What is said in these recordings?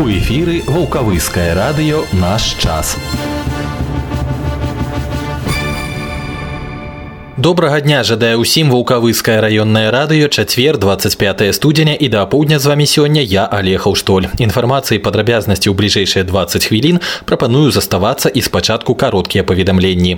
У эфіры вулкавыскае радыё наш час. Добрага дня. Жадае ўсім вулкавыскае раённае радыё чацвер 25 студзеня і да апоўдня з вамі сёння я алехаў штоль інфармацыі падрабязнасці ў бліжэйшыя 20 хвілін прапаную заставацца і спачатку кароткія паведамленні.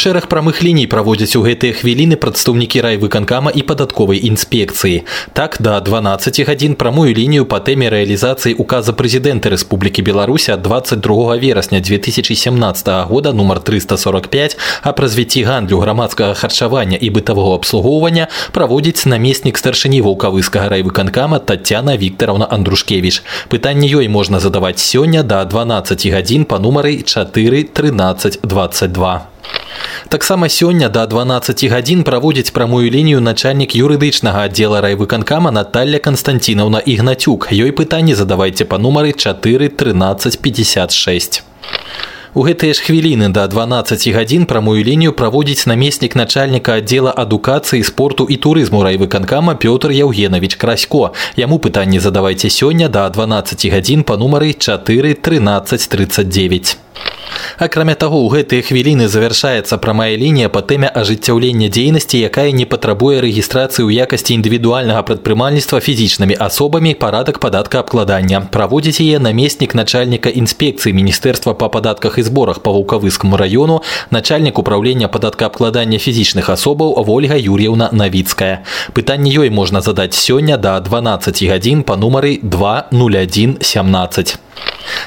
Шэраг прамых ліній праводзяць у гэтыя хвіліны прадстаўнікі райвыканкама і падатковай інспекцыі. Так да 12 гадзін прамую лінію па тэме рэалізацыі указа прэзідэнта Рэспублікі Беларусь ад 22 верасня 2017 года нумар 345 аб развіцці гандлю грамадскага харчавання і бытавого абслугоўвання праводзіць намеснік старшыні вулкавыскага райвыканкама Татяна Віктараўна Андрушкевіч. Пытанне ёй можна задаваць сёння да 12 гадзін па нумары 4 13 22. Таксама сёння да 12 гадзін праводзіць прамую лінію начальнік юрыдычнага аддзела райвыканкама Наталья Константинаўна Ігнацюк. Ёй пытанні задавайце па нумары 4 13 56. У гэтыя ж хвіліны да 12 гадзін прамую лінію праводзіць намеснік начальніка аддзела адукацыі спорту і турызму райвыканкама Пётр Яўгенавіч Красько. Яму пытанні задавайце сёння да 12 гадзін па нумары 4 13 39. Акрамя таго, у гэтыя хвіліны завяршаецца прамая лінія па тэме ажыццяўлення дзейнасці, якая не патрабуе рэгістрацыі ў якасці індывідуальнага прадпрымальніцтва фізічнымі асобамі парадак падатка абкладання. Праводзіць яе намеснік начальніка інспекцыі міністэрства па падатках і зборах па вулкавыскаму раёну, начальнік управлення падаткаабкладання фізічных асобаў Вольга Юр'еўна Навіцкая. Пытанне ёй можна задаць сёння да 12 гадзін па нумары 201 17.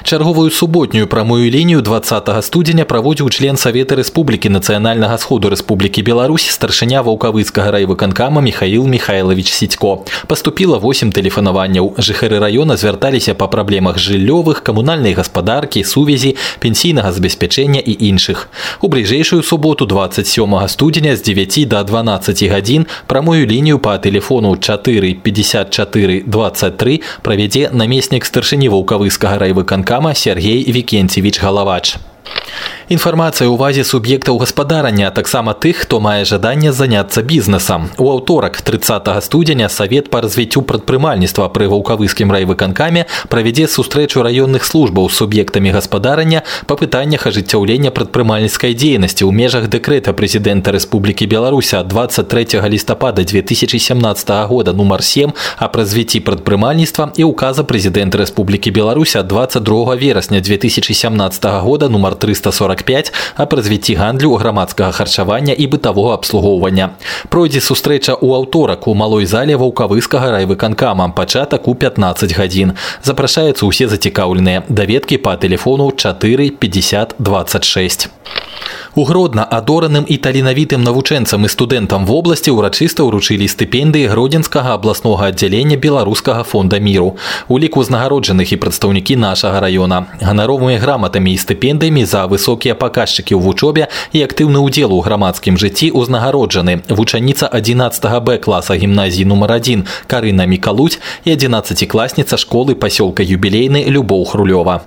Чарговую суботнюю прамую лінію 20 студзеня праводзіў член Савета Рэспублікі нацыянальнага сходу Рэспублікі Беларусь старшыня ваўкавыцкага райвыканкама Михаил Михайлович Сідько. Паступіла 8 тэлефанаванняў. Жыхары раёна звярталіся па праблемах жыллёвых, камунальнай гаспадаркі, сувязі, пенсійнага забеспячэння і іншых. У бліжэйшую суботу 27 студзеня з 9 до 12 гадзін прамую лінію па тэлефону 4 54 23 правядзе намеснік старшыні ваўкавыскага райвыканкама Сергей Викентьевич Kovač. Інфармацыя ў увазе суб'ектаў гаспадарання, таксама тых, хто мае жаданне заняцца бізнесам. У аўторак 30 студзеня савет па развіццю прадпрымальніцтва пры ваўкавыскім райвыканкаме правядзе сустрэчу раённых службаў з суб'ектамі гаспадарання па пытаннях ажыццяўлення прадпрымальніцкай дзейнасці ў межах дэкрэта прэзідэнта Рэспублікі Беларуся 23 лістапада 2017 года нумар 7 аб развіцці прадпрымальніцтва і указа прэзідэнта Рэспублікі Беларуся 22 верасня 2017 года нумар 345 аб развіцці гандлю грамадскага харчавання і бытавога абслугоўвання. Пройдзе сустрэча ў аўторак у малой зале ваўкавыскага райвыканкама пачатак у 15 гадзін. Запрашаюцца ўсе зацікаўленыя даведкі па тэлефону 4 50 26. У гродна адораным і таленавітым навучэнцам і студэнтам вобласці ўрачыста ўручылі стыпендыі гродзенскага абласнога аддзялення беларускага фонда міру. У ліку узнагароджаных і прадстаўнікі нашага раёна. Ганаровымі граматамі і стыпендыямі за высокія паказчыкі ў вучобе і актыўны ўдзел у грамадскім жыцці ўзнагароджаны. Вучаніца 11 Б класа гімназіі нумар 1 Карына Мікалуць і 11 класніца школы пасёлка юбілейны Любоў Хрулёва.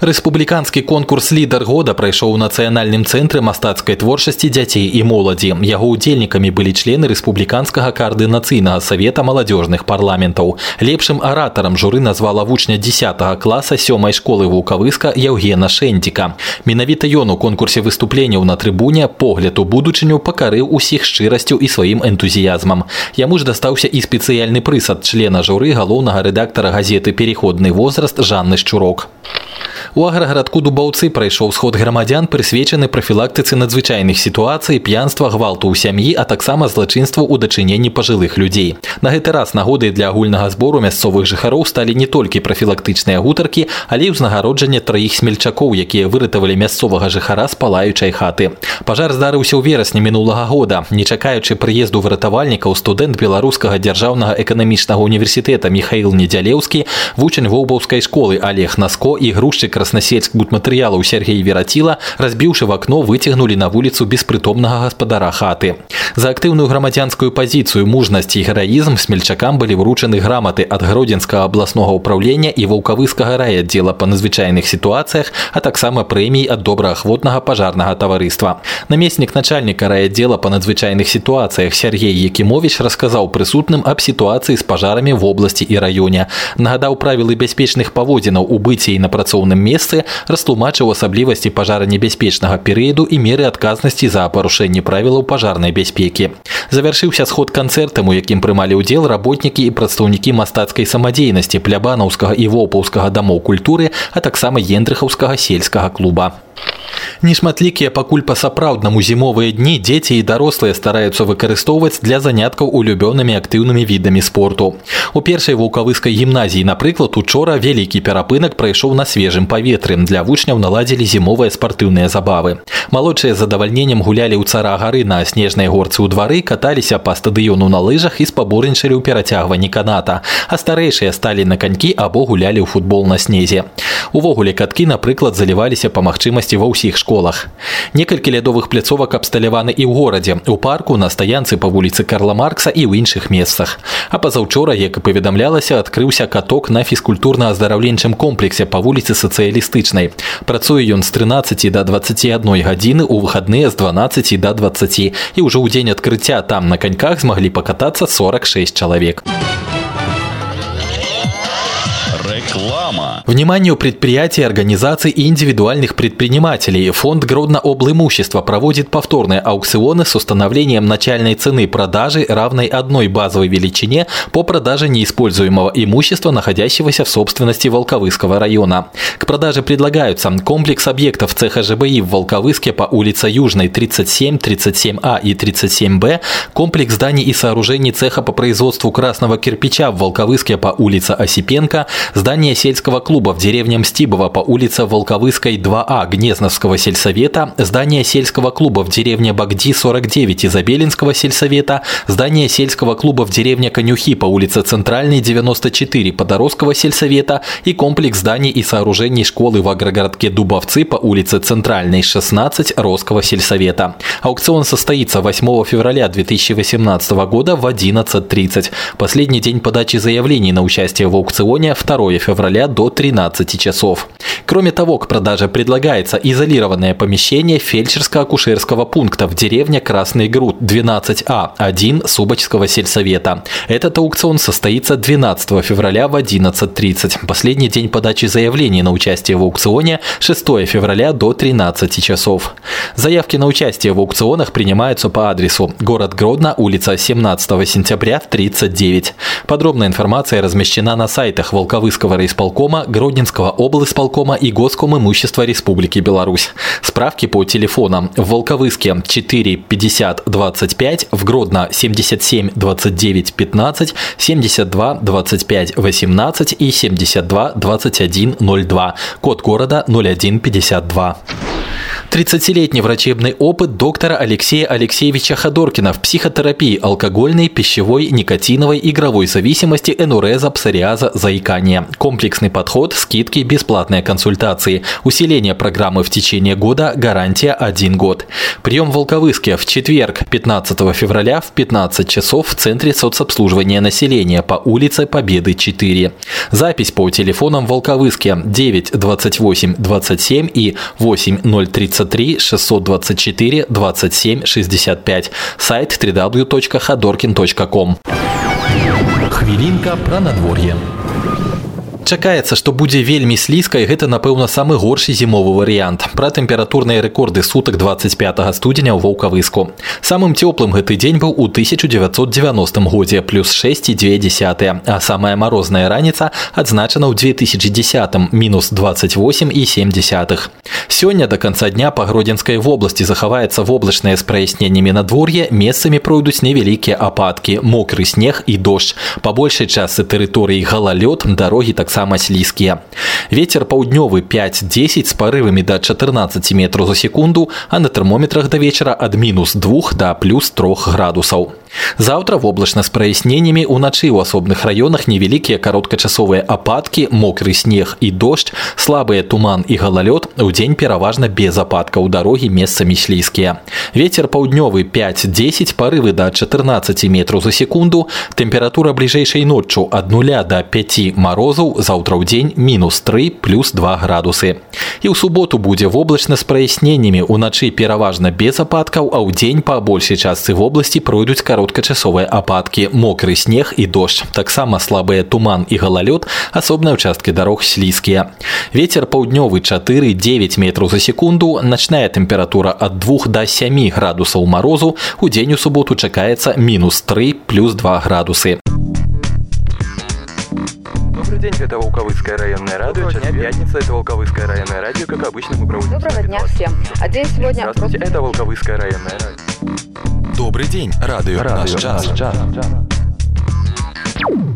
Рэспубліканскі конкурс лідар года прайшоў у нацыянальным цэнтры мастацкай творчасці дзяцей і моладзі. Яго ўдзельнікамі былі члены рэспубліканскага каардынацыйнага савета маладзёжных парламентаў. Лепшым аратарам журы назвала вучня 10 класа сёмай школы вулкавыска Яўгена Шэнціка. Менавіта ён у конкурсе выступленняў на трыбуне погляд у будучыню пакарыў усіх шчырасцю і сваім энтузіязмам. Яму ж дастаўся і спецыяльны прыс ад члена журы галоўнага рэдактара газеты переходны возраст Жанны Шчурок. У аграгарадку дубаўцы прайшоў сход грамадзян прысвечаны прафілактыцы надзвычайных сітуацый п'янства гвалту ў сям'і а таксама злачынству ў дачыненні пажылых людзей. На гэты раз нагодай для агульнага збору мясцовых жыхароў сталі не толькі прафілактычныя гутаркі але і ўзнагароджанне траіх смельчакоў якія выратавалі мясцовага жыхара з палаючай хаты. Пажар здарыўся ў верасні мінулага года. Не чакаючы прыезду выратавальнікаў студэнт беларускага дзяржаўнага эканамічнага універсітэта михаил недзялеўскі вучань воўбаўскай школы олег наско і гру грузчик краснасельск будматэрыялаў Сергей вераціла разбіўшы в акно выцягнулі на вуліцу беспрытомнага гаспадара хаты за актыўную грамадзянскую пазіцыю мужнасць і гераізм смельчакам былі вручаны граматы ад гродзенскага абласнога ўправлення і ваўкавыскага райаддзела па надзвычайных сітуацыях а таксама прэмій ад добраахвотнага пажарнага таварыства намеснік начальніка райаддзела па надзвычайных сітуацыях Сергей Якімович расказаў прысутным аб сітуацыі з пажарамі в обласці і раёне нагадаў правілы бяспечных паводзінаў у быце і на працоўным месцы растлумачыў асаблівасці пажаранебяспечнага перыяду і меры адказнасці за парушэнне правілаў пажарнай бяспекі завяршыўся сход канцэртам у якім прымалі ўдзел работнікі і прадстаўнікі мастацкай самадзейнасці плябанаўскага і вопаўскага дамоў культуры а таксама ендрыхаўскага сельскага клуба Нешматлікія пакуль па-сапраўднаму зімовыя дні дзеці і дарослыя стараюцца выкарыстоўваць для заняткаў улюбёнымі актыўнымі відамі спорту. У першай вулкавыскай гімназіі, напрыклад, учора вялікі перапынак прайшоў на свежым паветры. Для вучняў наладзілі зімовыя спартыўныя забавы. Малодшыя задавальненнем гулялі ў цара гары на снежнай горцы ў двары, каталіся па стадыёну на лыжах і спаборнічалі ў перацягванні каната, а старэйшыя сталі на канькі або гулялі ў футбол на снезе. Увогуле каткі, напрыклад, заліваліся па магчымасці ва ўсіх школах. Некалькі лядовых пляцовак абсталяваны і ў горадзе, у парку, на стаянцы па вуліцы Карла Маркса і ў іншых месцах. А пазаўчора, як і паведамлялася, адкрыўся каток на фізкультурна-аздараўленчым комплексе па вуліцы сацыялістычнай. Працуе ён з 13 да 21 гадзіны у выхадныя з 12 да 20 і ўжо ў дзень адкрыцця там на каньках змаглі пакатацца 46 чалавек. Реклама. Вниманию предприятий, организаций и индивидуальных предпринимателей фонд Гродно-Облимущества проводит повторные аукционы с установлением начальной цены продажи, равной одной базовой величине по продаже неиспользуемого имущества, находящегося в собственности Волковыского района. К продаже предлагаются комплекс объектов цеха ЖБИ в Волковыске по улице Южной 37, 37А и 37Б, комплекс зданий и сооружений цеха по производству красного кирпича в Волковыске по улице Осипенко, здание сельского клуба в деревне Мстибово по улице Волковыской 2А Гнезновского сельсовета, здание сельского клуба в деревне Багди 49 Изобелинского сельсовета, здание сельского клуба в деревне Конюхи по улице Центральной 94 Подорожского сельсовета и комплекс зданий и сооружений школы в агрогородке Дубовцы по улице Центральной 16 Росского сельсовета. Аукцион состоится 8 февраля 2018 года в 11.30. Последний день подачи заявлений на участие в аукционе 2 февраля до 13 часов. Кроме того, к продаже предлагается изолированное помещение фельдшерско-акушерского пункта в деревне Красный Груд 12А1 Субочского сельсовета. Этот аукцион состоится 12 февраля в 11.30. Последний день подачи заявлений на участие в аукционе 6 февраля до 13 часов. Заявки на участие в аукционах принимаются по адресу город Гродно, улица 17 сентября, 39. Подробная информация размещена на сайтах Волковыского райисполкома, Гродненского облсполкома и Госком имущества Республики Беларусь. Справки по телефонам в Волковыске 4 50 25, в Гродно 77 29 15, 72 25 18 и 72 21 02. Код города 0152. 30-летний врачебный опыт доктора Алексея Алексеевича Ходоркина в психотерапии алкогольной, пищевой, никотиновой, игровой зависимости, энуреза, псориаза, заикания. Комплексный подход, скидки, бесплатные консультации. Усиление программы в течение года, гарантия 1 год. Прием в Волковыске в четверг, 15 февраля в 15 часов в Центре соцобслуживания населения по улице Победы 4. Запись по телефонам Волковыске 9 28 27 и 8 030 93 624 27 65. Сайт www.ходоркин.ком. Хвилинка про надворье. Чакаецца, што будзе вельмі слізка і гэта, напэўна, самы горшы зімовы варыянт. Пра тэмпературныя рэкорды сутак 25 студзеня ў ваўкавыску. Самым цёплым гэты дзень быў у 1990 годзе плюс 6,2, а самая марозная раніца адзначана ў 2010 мінус 28 і 7. Сёння да канца дня па гродзенскай вобласці захаваецца воблачнае з праясненнямі надвор'е, месцамі пройдуць невялікія ападкі, мокры снег і дождж. Па большай часы тэрыторыі галалёд, дарогі таксама таксама слізкія. Вецер паўднёвы 5-10 з парывамі да 14 метраў за секунду, а на тэрмометрах да вечара ад мінус 2 да плюс 3 градусаў. Завтра воблачна з праясненнямі уначы ў асобных раёнах невялікія кароткачасовыя ападкі, мокры снег і дождж, слабыя туман і галалёд, удзень пераважна без ападкаў дарогі месцамі слізкія. Вецер паўднёвы 5-10 парывы да 14 метраў за секунду, тэмпература бліжэйшай ноччу ад 0 до 5 марозаў, заўтра ў дзень мінус 3 плюс 2 градусы. І ў суботу будзе воблачна з праясненнямі уначы пераважна без ападкаў, а ў дзень па большай частцы вобласці пройдуць кароткачасовыя кароткачасовыя ападкі мокры снег і дождж таксама слабыя туман і галалёд асобныя участкі дарог слізкія ветер паўднёвы 4-9 метраў за секунду начная тэмпература ад 2 до 7 градусаў марозу у дзень у суботу чакаецца мінус 3 плюс 2 градусы Добрый день, это Волковыцкое районное радио. Сейчас пятница, это Волковыцкое районное радио. Как обычно, мы проводим... Доброго дня всем. А день сегодня... Здравствуйте, это Волковыцкое районное радио. Добрый день, радыё наш час.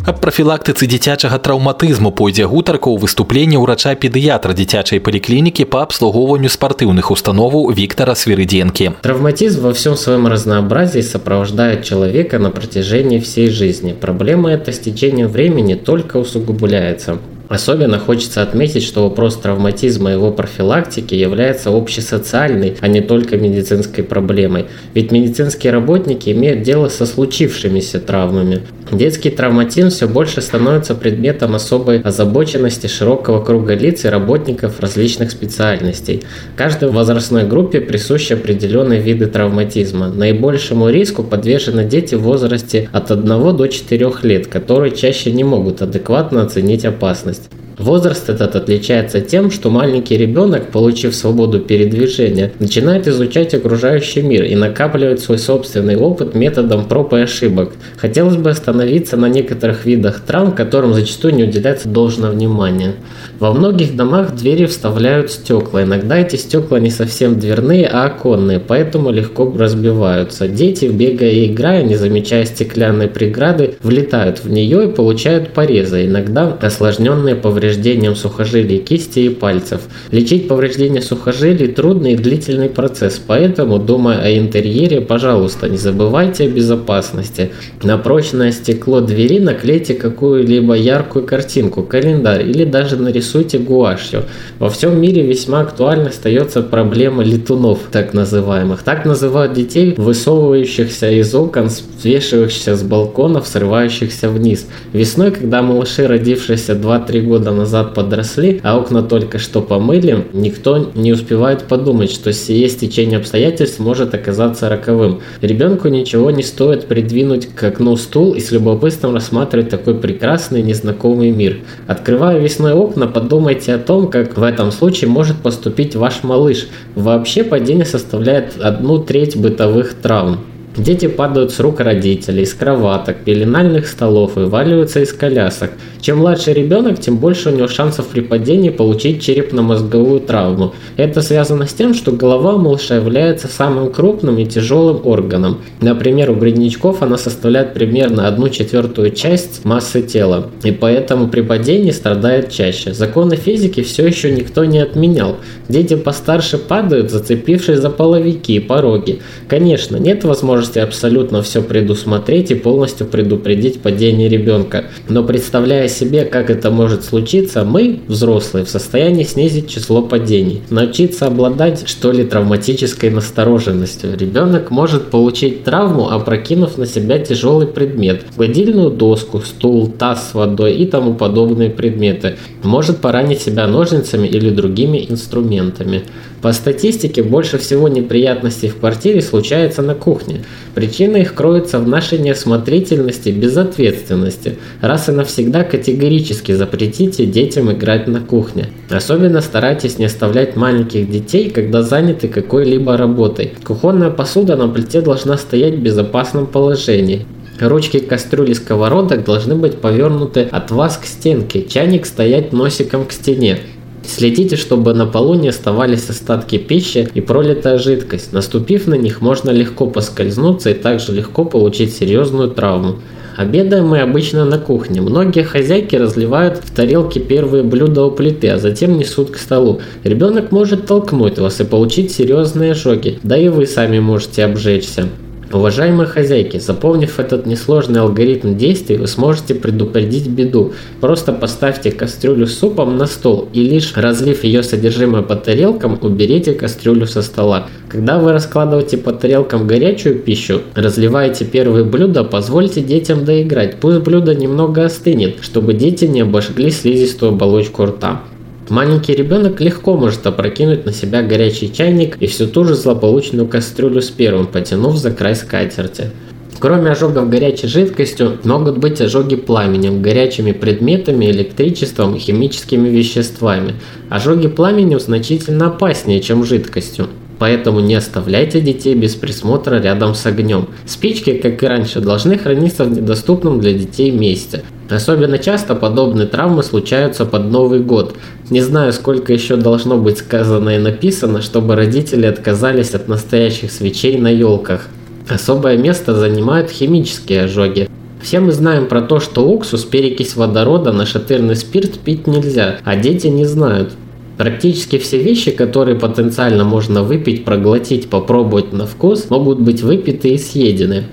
Аб прафілактыцы дзіцячага траўматызму пойдзе гутарка ў выступленні ўрача педыятра дзіцячай паліклінікі па абслугоўванню спартыўных установаў Виктора Свириденки. Травматизм во всем своем разнообразии сопровождает человека на протяжении всей жизни. Проблема эта с течением времени только усугубляется. Особенно хочется отметить, что вопрос травматизма и его профилактики является общесоциальной, а не только медицинской проблемой. Ведь медицинские работники имеют дело со случившимися травмами. Детский травматизм все больше становится предметом особой озабоченности широкого круга лиц и работников различных специальностей. Каждой возрастной группе присущи определенные виды травматизма. Наибольшему риску подвержены дети в возрасте от 1 до 4 лет, которые чаще не могут адекватно оценить опасность. Возраст этот отличается тем, что маленький ребенок, получив свободу передвижения, начинает изучать окружающий мир и накапливать свой собственный опыт методом проб и ошибок. Хотелось бы остановиться на некоторых видах травм, которым зачастую не уделяется должное внимание. Во многих домах двери вставляют стекла. Иногда эти стекла не совсем дверные, а оконные, поэтому легко разбиваются. Дети, бегая и играя, не замечая стеклянной преграды, влетают в нее и получают порезы, иногда осложненные повреждения повреждением сухожилий кисти и пальцев. Лечить повреждения сухожилий трудный и длительный процесс, поэтому, думая о интерьере, пожалуйста, не забывайте о безопасности. На прочное стекло двери наклейте какую-либо яркую картинку, календарь или даже нарисуйте гуашью. Во всем мире весьма актуальной остается проблема летунов, так называемых. Так называют детей, высовывающихся из окон, свешивающихся с балконов, срывающихся вниз. Весной, когда малыши, родившиеся 2-3 года назад подросли, а окна только что помыли, никто не успевает подумать, что сие стечение обстоятельств может оказаться роковым. Ребенку ничего не стоит придвинуть к окну стул и с любопытством рассматривать такой прекрасный незнакомый мир. Открывая весной окна, подумайте о том, как в этом случае может поступить ваш малыш. Вообще падение составляет одну треть бытовых травм. Дети падают с рук родителей, с кроваток, пеленальных столов и валиваются из колясок. Чем младше ребенок, тем больше у него шансов при падении получить черепно-мозговую травму. Это связано с тем, что голова малыша является самым крупным и тяжелым органом. Например, у бреднячков она составляет примерно одну четвертую часть массы тела, и поэтому при падении страдает чаще. Законы физики все еще никто не отменял. Дети постарше падают, зацепившись за половики и пороги. Конечно, нет возможности можете абсолютно все предусмотреть и полностью предупредить падение ребенка. Но представляя себе, как это может случиться, мы, взрослые, в состоянии снизить число падений. Научиться обладать, что ли, травматической настороженностью. Ребенок может получить травму, опрокинув на себя тяжелый предмет. Гладильную доску, стул, таз с водой и тому подобные предметы. Может поранить себя ножницами или другими инструментами. По статистике, больше всего неприятностей в квартире случается на кухне. Причина их кроется в нашей неосмотрительности, безответственности. Раз и навсегда категорически запретите детям играть на кухне. Особенно старайтесь не оставлять маленьких детей, когда заняты какой-либо работой. Кухонная посуда на плите должна стоять в безопасном положении. Ручки кастрюли сковородок должны быть повернуты от вас к стенке, чайник стоять носиком к стене. Следите, чтобы на полу не оставались остатки пищи и пролитая жидкость. Наступив на них, можно легко поскользнуться и также легко получить серьезную травму. Обедаем мы обычно на кухне. Многие хозяйки разливают в тарелки первые блюда у плиты, а затем несут к столу. Ребенок может толкнуть вас и получить серьезные ожоги, да и вы сами можете обжечься. Уважаемые хозяйки, запомнив этот несложный алгоритм действий, вы сможете предупредить беду. Просто поставьте кастрюлю с супом на стол и лишь разлив ее содержимое по тарелкам, уберите кастрюлю со стола. Когда вы раскладываете по тарелкам горячую пищу, разливаете первые блюда, позвольте детям доиграть. Пусть блюдо немного остынет, чтобы дети не обожгли слизистую оболочку рта. Маленький ребенок легко может опрокинуть на себя горячий чайник и всю ту же злополучную кастрюлю с первым, потянув за край скатерти. Кроме ожогов горячей жидкостью, могут быть ожоги пламенем, горячими предметами, электричеством химическими веществами. Ожоги пламенем значительно опаснее, чем жидкостью. Поэтому не оставляйте детей без присмотра рядом с огнем. Спички, как и раньше, должны храниться в недоступном для детей месте. Особенно часто подобные травмы случаются под Новый год. Не знаю, сколько еще должно быть сказано и написано, чтобы родители отказались от настоящих свечей на елках. Особое место занимают химические ожоги. Все мы знаем про то, что уксус, перекись водорода, нашатырный спирт пить нельзя, а дети не знают. Практически все вещи, которые потенциально можно выпить, проглотить, попробовать на вкус, могут быть выпиты и съедены.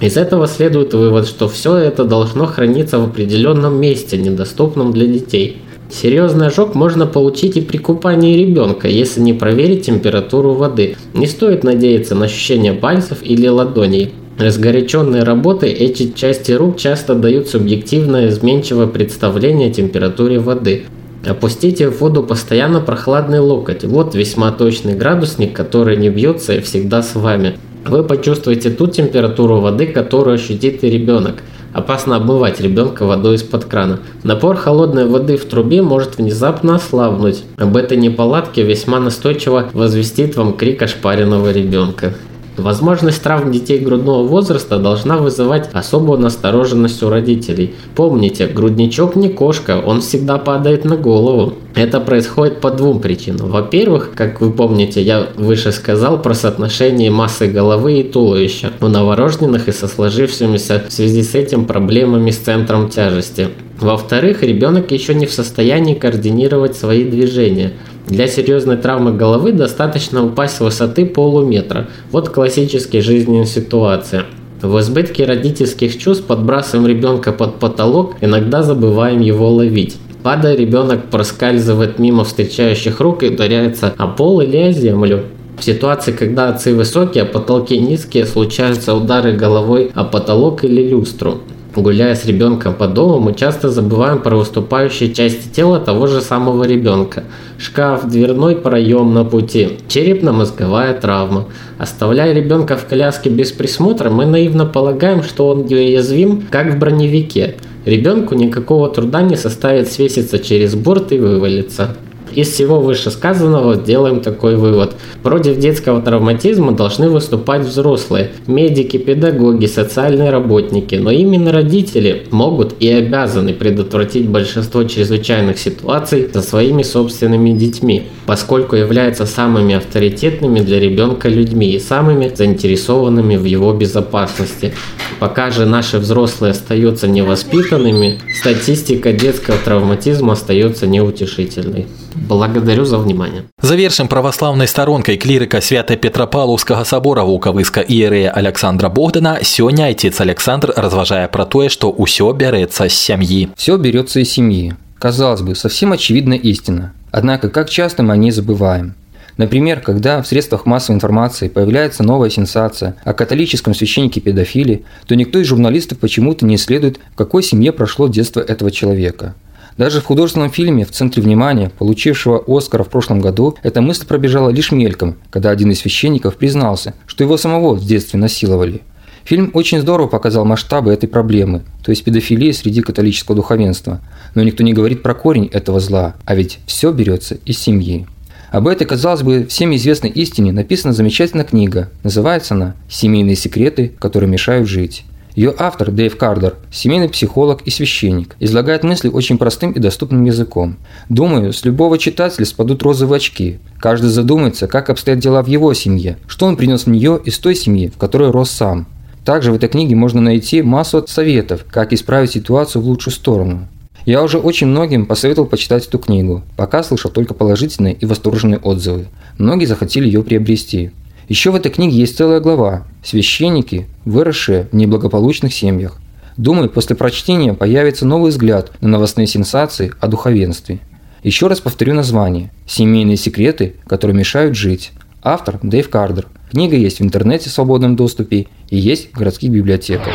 Из этого следует вывод, что все это должно храниться в определенном месте, недоступном для детей. Серьезный ожог можно получить и при купании ребенка, если не проверить температуру воды. Не стоит надеяться на ощущение пальцев или ладоней. Разгоряченные работы эти части рук часто дают субъективное изменчивое представление о температуре воды. Опустите в воду постоянно прохладный локоть. Вот весьма точный градусник, который не бьется и всегда с вами. Вы почувствуете ту температуру воды, которую ощутит и ребенок. Опасно обмывать ребенка водой из-под крана. Напор холодной воды в трубе может внезапно ослабнуть. Об этой неполадке весьма настойчиво возвестит вам крик ошпаренного ребенка. Возможность травм детей грудного возраста должна вызывать особую настороженность у родителей. Помните, грудничок не кошка, он всегда падает на голову. Это происходит по двум причинам. Во-первых, как вы помните, я выше сказал про соотношение массы головы и туловища у новорожденных и со сложившимися в связи с этим проблемами с центром тяжести. Во-вторых, ребенок еще не в состоянии координировать свои движения. Для серьезной травмы головы достаточно упасть с высоты полуметра. Вот классическая жизненная ситуация. В избытке родительских чувств подбрасываем ребенка под потолок, иногда забываем его ловить. Падая, ребенок проскальзывает мимо встречающих рук и ударяется о пол или о землю. В ситуации, когда отцы высокие, а потолки низкие, случаются удары головой о потолок или люстру. Гуляя с ребенком по дому, мы часто забываем про выступающие части тела того же самого ребенка. Шкаф, дверной проем на пути, черепно-мозговая травма. Оставляя ребенка в коляске без присмотра, мы наивно полагаем, что он неуязвим, как в броневике. Ребенку никакого труда не составит свеситься через борт и вывалиться. Из всего вышесказанного делаем такой вывод. Против детского травматизма должны выступать взрослые, медики, педагоги, социальные работники, но именно родители могут и обязаны предотвратить большинство чрезвычайных ситуаций со своими собственными детьми, поскольку являются самыми авторитетными для ребенка людьми и самыми заинтересованными в его безопасности. Пока же наши взрослые остаются невоспитанными, статистика детского травматизма остается неутешительной. Благодарю за внимание. Завершым праваслаўнай старонкай клірыка свята петрапалаўскага сабора вулкавыска іерэя Александра Богдана сёння айцец Александр разважае пра тое, што ўсё бярэцца з сям'і. Все берется из семьи. Казалось бы, совсем очевидная истина. Однако, как часто мы о ней забываем? Например, когда в средствах массовой информации появляется новая сенсация о католическом священнике педофиле, то никто из журналистов почему-то не исследует, в какой семье прошло детство этого человека – даже в художественном фильме «В центре внимания», получившего Оскара в прошлом году, эта мысль пробежала лишь мельком, когда один из священников признался, что его самого в детстве насиловали. Фильм очень здорово показал масштабы этой проблемы, то есть педофилии среди католического духовенства. Но никто не говорит про корень этого зла, а ведь все берется из семьи. Об этой, казалось бы, всем известной истине написана замечательная книга. Называется она «Семейные секреты, которые мешают жить». Ее автор Дэйв Кардер, семейный психолог и священник, излагает мысли очень простым и доступным языком. Думаю, с любого читателя спадут розовые очки. Каждый задумается, как обстоят дела в его семье, что он принес в нее из той семьи, в которой рос сам. Также в этой книге можно найти массу советов, как исправить ситуацию в лучшую сторону. Я уже очень многим посоветовал почитать эту книгу, пока слышал только положительные и восторженные отзывы. Многие захотели ее приобрести. Еще в этой книге есть целая глава «Священники, выросшие в неблагополучных семьях». Думаю, после прочтения появится новый взгляд на новостные сенсации о духовенстве. Еще раз повторю название «Семейные секреты, которые мешают жить». Автор Дэйв Кардер. Книга есть в интернете в свободном доступе и есть в городских библиотеках.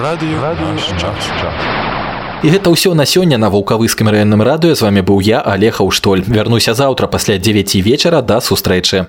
Радио, радио наш час. І гэта ўсё на сёння на вулкавыскім раённым радыё з вами быў я алег Аўштоль вярнуся заўтра пасля 9 вечара да сустрэчы